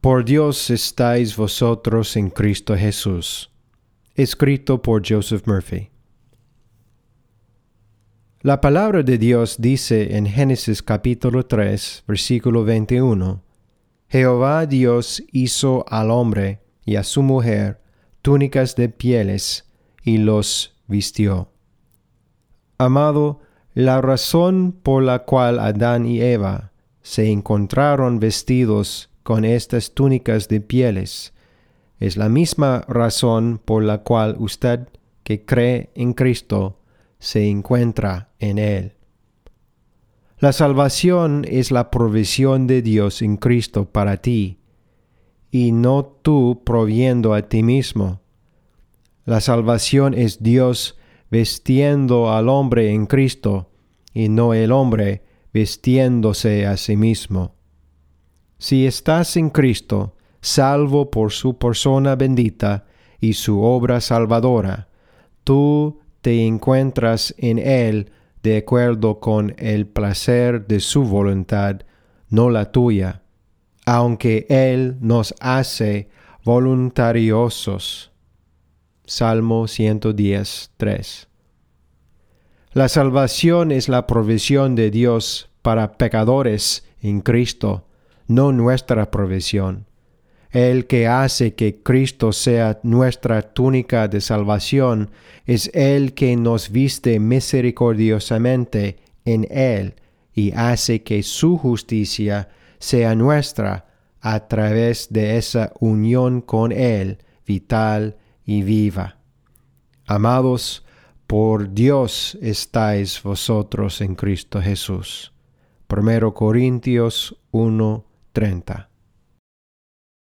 Por Dios estáis vosotros en Cristo Jesús. Escrito por Joseph Murphy. La palabra de Dios dice en Génesis capítulo 3, versículo 21, Jehová Dios hizo al hombre y a su mujer túnicas de pieles y los vistió. Amado, la razón por la cual Adán y Eva se encontraron vestidos con estas túnicas de pieles. Es la misma razón por la cual usted que cree en Cristo se encuentra en Él. La salvación es la provisión de Dios en Cristo para ti, y no tú proviendo a ti mismo. La salvación es Dios vestiendo al hombre en Cristo, y no el hombre vestiéndose a sí mismo. Si estás en Cristo, salvo por su persona bendita y su obra salvadora, tú te encuentras en Él de acuerdo con el placer de su voluntad, no la tuya, aunque Él nos hace voluntariosos. Salmo 110, 3. La salvación es la provisión de Dios para pecadores en Cristo no nuestra provisión. El que hace que Cristo sea nuestra túnica de salvación es el que nos viste misericordiosamente en Él y hace que su justicia sea nuestra a través de esa unión con Él vital y viva. Amados, por Dios estáis vosotros en Cristo Jesús. 1 Corintios 1, 30.